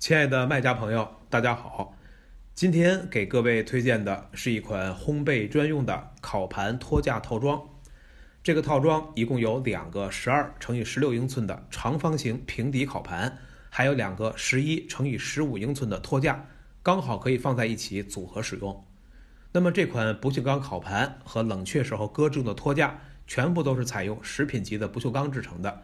亲爱的卖家朋友，大家好！今天给各位推荐的是一款烘焙专用的烤盘托架套装。这个套装一共有两个十二乘以十六英寸的长方形平底烤盘，还有两个十一乘以十五英寸的托架，刚好可以放在一起组合使用。那么这款不锈钢烤盘和冷却时候搁置用的托架，全部都是采用食品级的不锈钢制成的，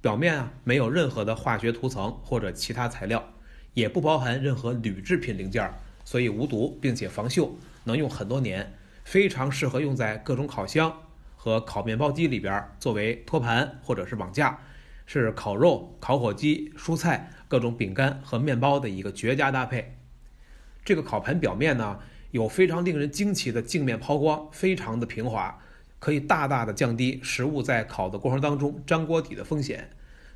表面啊没有任何的化学涂层或者其他材料，也不包含任何铝制品零件，所以无毒并且防锈，能用很多年，非常适合用在各种烤箱。和烤面包机里边作为托盘或者是网架，是烤肉、烤火鸡、蔬菜、各种饼干和面包的一个绝佳搭配。这个烤盘表面呢有非常令人惊奇的镜面抛光，非常的平滑，可以大大的降低食物在烤的过程当中粘锅底的风险。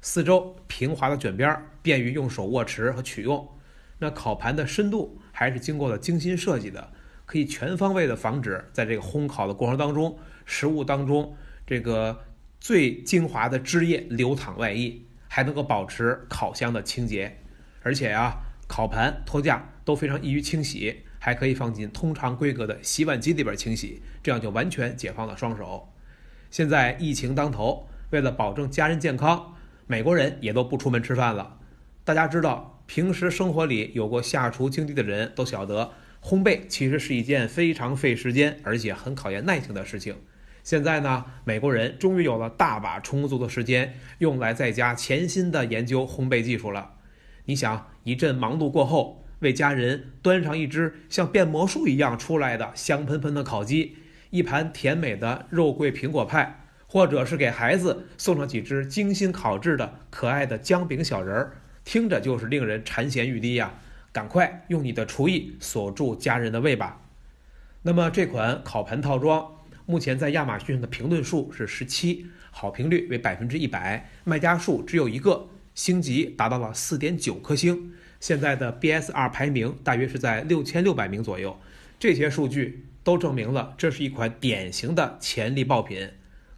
四周平滑的卷边，便于用手握持和取用。那烤盘的深度还是经过了精心设计的。可以全方位的防止在这个烘烤的过程当中，食物当中这个最精华的汁液流淌外溢，还能够保持烤箱的清洁。而且啊，烤盘托架都非常易于清洗，还可以放进通常规格的洗碗机里边清洗，这样就完全解放了双手。现在疫情当头，为了保证家人健康，美国人也都不出门吃饭了。大家知道，平时生活里有过下厨经历的人都晓得。烘焙其实是一件非常费时间，而且很考验耐性的事情。现在呢，美国人终于有了大把充足的时间，用来在家潜心的研究烘焙技术了。你想，一阵忙碌过后，为家人端上一只像变魔术一样出来的香喷喷的烤鸡，一盘甜美的肉桂苹果派，或者是给孩子送上几只精心烤制的可爱的姜饼小人儿，听着就是令人馋涎欲滴呀。赶快用你的厨艺锁住家人的胃吧。那么这款烤盘套装目前在亚马逊上的评论数是十七，好评率为百分之一百，卖家数只有一个，星级达到了四点九颗星。现在的 BSR 排名大约是在六千六百名左右。这些数据都证明了这是一款典型的潜力爆品。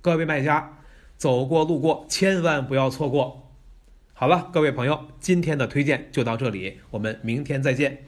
各位卖家，走过路过千万不要错过。好了，各位朋友，今天的推荐就到这里，我们明天再见。